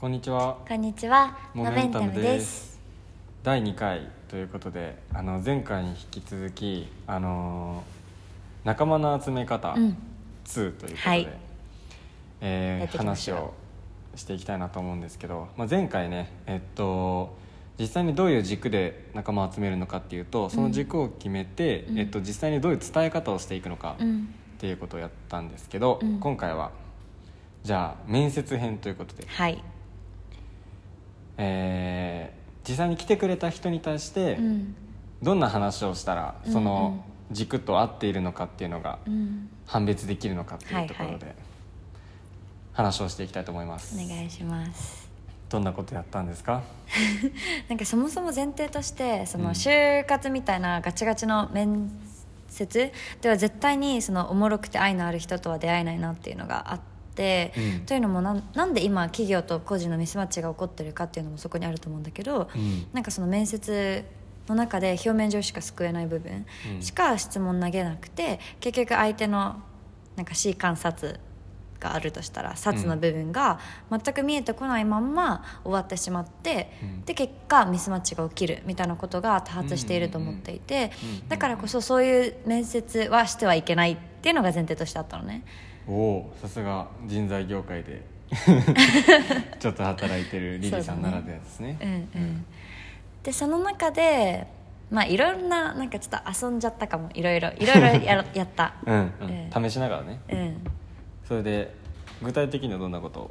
こんにちは。こんにちは。モメンタムです。第2回ということであの前回に引き続きあのー仲間の集め方うん。2ということで、はい。えー話をしていきたいなと思うんですけど、まあ、前回ねえっと実際にどういう軸で仲間を集めるのかっていうとその軸を決めて、うん。えっと、実際にどういう伝え方をしていくのかうん。っていうことをやったんですけど、うん。今回はじゃあ面接編ということで。はい。えー実際に来てくれた人に対してうん。どんな話をしたらうんその軸と合っているのかっていうのがうん。判別できるのかっていうところで話をしていきたいと思いますお願いします。どんなことやったんですか？なんかそもそも前提としてそうんの就活みたいなガチガチの面接？では絶対にそのおもろくて愛のある人とは出会えないなっていうのがあって、うん。というのもなんなんで今企業と個人のミスマッチが起こってるかっていうのもそこにあると思うんだけど、うん。なんかその面接の中で表面上しか救えない部分うんしか質問投げなくて結局相手のなんか C 観察があるとしたら察の部分が全く見えてこないまんま終わってしまって、うん。で結果ミスマッチが起きるみたいなことが多発していると思っていてだからこそそういう面接はしてはいけないっていうのが前提としてあったのね。おおさすが人材業界で。ちょっと働いてるリリーさんならではですね。うんうん、でその中でまあいろんななんかちょっと遊んじゃったかも。いろいろいろいろやろ やった。うん、うん。え。試しながらね。うんそれで具体的にはどんなこと？を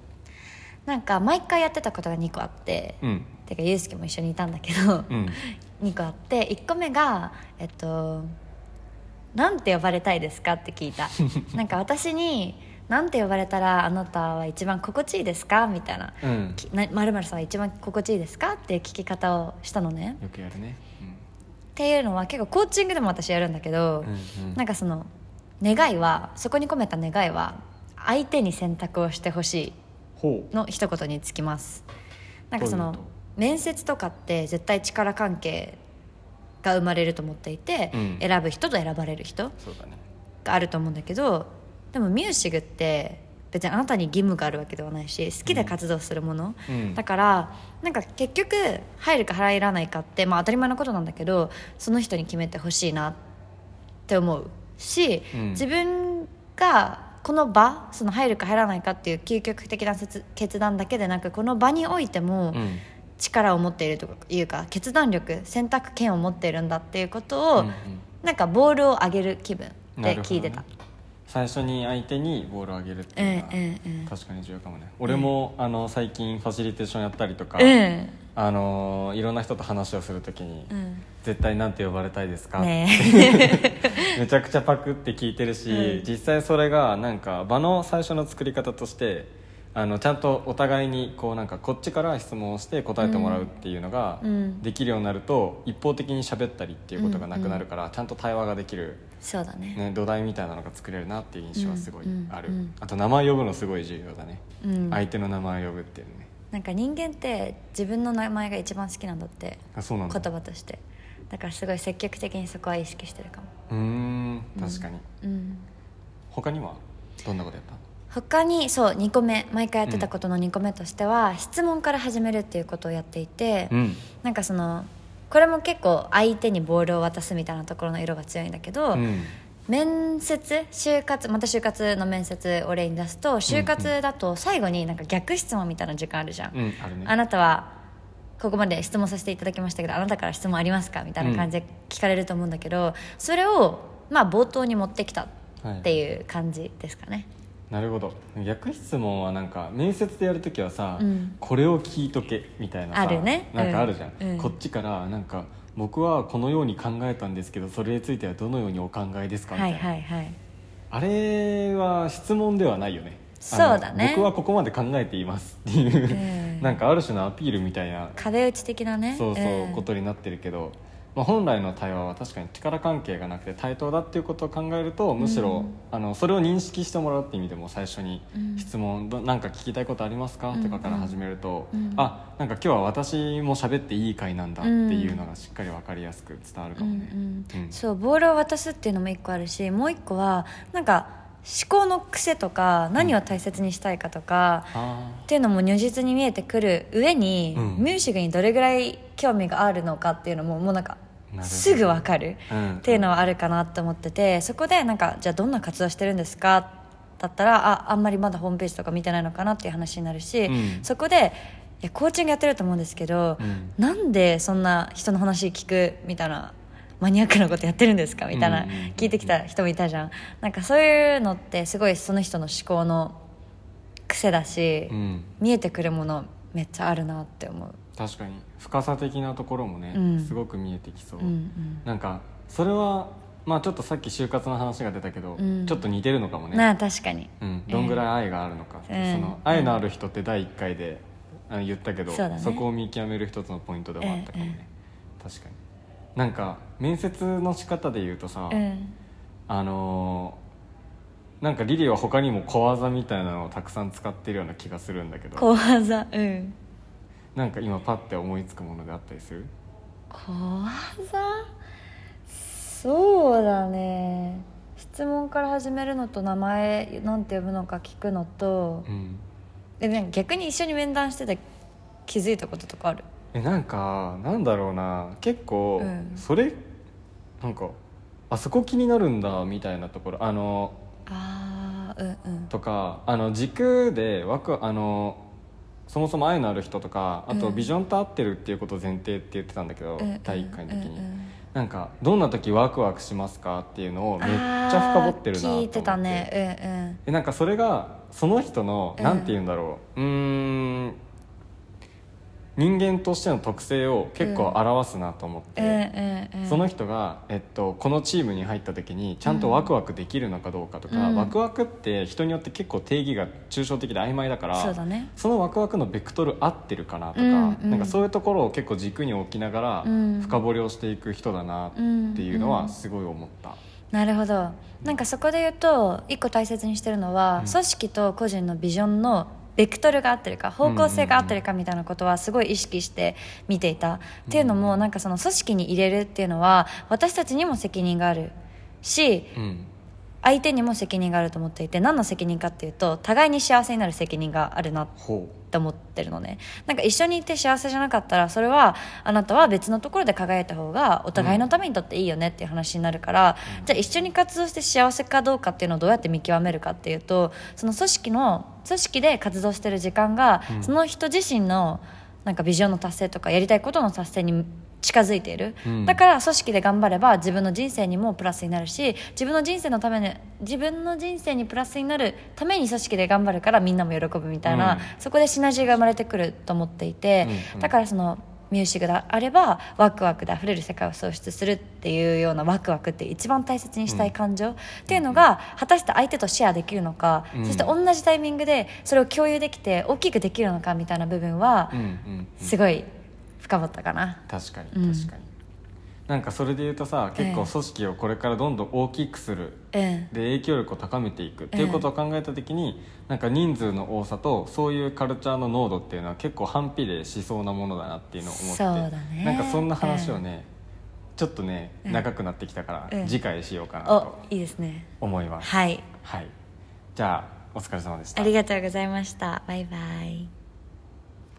なんか毎回やってたことが2個あって、うん。てかユうスケも一緒にいたんだけど、うん。2個あって1個目がえっと「なんて呼ばれたいですか?」って聞いた。なんか私に「なんて呼ばれたらあなたは一番心地いいですか?」みたいな。うん「まるまるさんは一番心地いいですか?」っていう聞き方をしたのね。よくやるね。っていうのは結構コーチングでも私やるんだけど、うんうん。なんかその願いはそこに込めた願いは相手に選択をしてほしほいの一言につきます。なんかその面接とかって絶対力関係が生まれると思っていて、うん。選ぶ人と選ばれる人があると思うんだけどでもミュージグって別にあなたに義務があるわけではないし好きで活動するもの、うん。だからなんか結局入るか入らないかって、まあ、当たり前のことなんだけどその人に決めてほしいなって思うし、うん。自分がこの場その入るか入らないかっていう究極的な決決断だけでなくこの場においてもうん。力を持っているというか決断力選択権を持っているんだっていうことを、うんうん。なんかボールを上げる気分で聞いてた、ね最初に相手にボールを上げるっていうのはうんうんうん確かに重要かもね。俺もあの最近ファシリテーションやったりとかうんあのいろんな人と話をするときにうん。絶対なんて呼ばれたいですかね めちゃくちゃパクって聞いてるし、うん。実際それがなんか場の最初の作り方としてあのちゃんとお互いにこうなんかこっちから質問をして答えてもらうっていうのがうん。できるようになると一方的に喋ったりっていうことがなくなるから、ちゃんと対話ができる、そうだね。ね、土台みたいなのが作れるなっていう印象はすごいある、あと名前呼ぶのすごい重要だね、うん。相手の名前を呼ぶっていうねなんか人間って自分の名前が一番好きなんだってあそうなんだ。言葉として。だからすごい積極的にそこは意識してるかも。うーん確かに、うん。他には？どんなことやった？他にそう2個目。毎回やってたことの2個目としては、質問から始めるっていうことをやっていて、うん。なんかそのこれも結構相手にボールを渡すみたいなところの色が強いんだけど、うん面接就活また就活の面接を例に出すと就活だと最後になんか逆質問みたいな時間あるじゃん、うんあるね。あなたはここまで質問させていただきましたけどあなたから質問ありますかみたいな感じで聞かれると思うんだけど、それをまあ冒頭に持ってきたっていう感じですかね、なるほど。逆質問はなんか面接でやるときはさ、うん。これを聞いとけみたいなさあるね。なんかあるじゃん、うん。うん。こっちからなんか僕はこのように考えたんですけどそれについてはどのようにお考えですか？みたはいいな、はいはい。あれは質問ではないよね。そうだね。僕はここまで考えていますっていう、うん。なんかある種のアピールみたいな壁打ち的なね。そうそう、ん。ことになってるけど、まあ、本来の対話は確かに力関係がなくて対等だっていうことを考えるとむしろ、あのそれを認識してもらうっていう意味でも最初にうん。質問「どなんか聞きたいことありますか?」とかから始めると、うん。あなんか今日は私も喋っていい回なんだっていうのがしっかり分かりやすく伝わるかもね。うんうん。うんそうボールを渡すっていうのも一個あるしもう一個はなんか考の癖とか何を大切にしたいかとか、あっていうのも如実に見えてくる上に、うん。ミュージックにどれぐらい興味があるのかっていうのももうなんかすぐ分かるうん。っていうのはあるかなって思っててそこでなんかじゃあどんな活動してるんですか？だったらああんまりまだホームページとか見てないのかなっていう話になるし、うん。そこでいやコーチングやってると思うんですけど、うん。なんでそんな人の話聞く？みたいなマニアックなことやってるんですか？みたいな聞いてきた人もいたじゃん。なんかそういうのってすごいその人の思考の癖だし、うん。見えてくるものめっちゃあるなって思う。確かに。深さ的なところもね、うん。すごく見えてきそう、うんうん。なんかそれはまあちょっとさっき就活の話が出たけど、うん。ちょっと似てるのかもね、なあ確かに。うん、どんぐらい愛があるのか、うん。その愛のある人って第1回であの言ったけど、そね。こを見極める一つのポイントでもあったかもね、え。確かになんか面接の仕方で言うとさ、うん。あのーなんかリリーは他にも小技みたいなのをたくさん使ってるような気がするんだけど小技うん。なんか今パッて思いつくものであったりする？小技そうだね。質問から始めるのと名前なんて呼ぶのか聞くのとうん。でなんか逆に一緒に面談してて気づいたこととかある？えなんかなんだろうな。結構うん。それ、なんかあそこ気になるんだみたいなところ。あのあーうんうん。とかあの軸で枠あのそもそも愛のある人とかあとうん。ビジョンと合ってるっていうことを前提って言ってたんだけど、うん。うん第1回の時に、うんうんなんかどんな時ワクワクしますかっていうのをめっちゃ深掘ってるなと思って。あー聞いてたね。えなんかそれがその人のうん。なんて言うんだろう。うーん人間としての特性を結構表すなと思って、うんうんうんうんその人が、えっと、このチームに入った時にちゃんとワクワクできるのかどうかとか、うん。ワクワクって人によって結構定義が抽象的で曖昧だからそうだね。そのワクワクのベクトル合ってるかなとか,、うんうん。なんかそういうところを結構軸に置きながらうん。深掘りをしていく人だなっていうのはすごい思った。なるほど。なんかそこで言うと一個大切にしてるのは、うん。組織と個人のビジョンのベクトルが合ってるか方向性が合ってるかみたいなことはすごい意識して見ていた、っていうのもなんかその組織に入れるっていうのは私たちにも責任があるしうん。相手にも責任があると思っていて何の責任かっていうと互いに幸せになる責任があるなほって思ってるのね。なんか一緒にいて幸せじゃなかったらそれはあなたは別のところで輝いた方がお互いのためにとっていいよねっていう話になるから、じゃあ一緒に活動して幸せかどうかっていうのをどうやって見極めるかっていうとその組織の組織で活動してる時間が、うん。その人自身のなんかビジョンの達成とかやりたいことの達成に近づいている、うん。だから組織で頑張れば自分の人生にもプラスになるし自分の人生のために自分の人生にプラスになるために組織で頑張るからみんなも喜ぶみたいな、うん。そこでシナジーが生まれてくると思っていて、うんうん。だからそのミュージックであればワクワクで溢れる世界を創出するっていうようなワクワクって一番大切にしたい感情、っていうのが果たして相手とシェアできるのか、うん。そして同じタイミングでそれを共有できて大きくできるのかみたいな部分はすごい深掘ったかな。確かうん。に確かに、なんかそれで言うとさ結構組織をこれからどんどん大きくする。うんで影響力を高めていく。っていうことを考えた時に、なんか人数の多さとそういうカルチャーの濃度っていうのは結構反比例しそうなものだなっていうのを思ってそうだね。なんかそんな話をね、ちょっとねうん長くなってきたから、うん次回しようかなおといいですね。思います。はい。はい。じゃあお疲れ様でした。ありがとうございました。バイバイ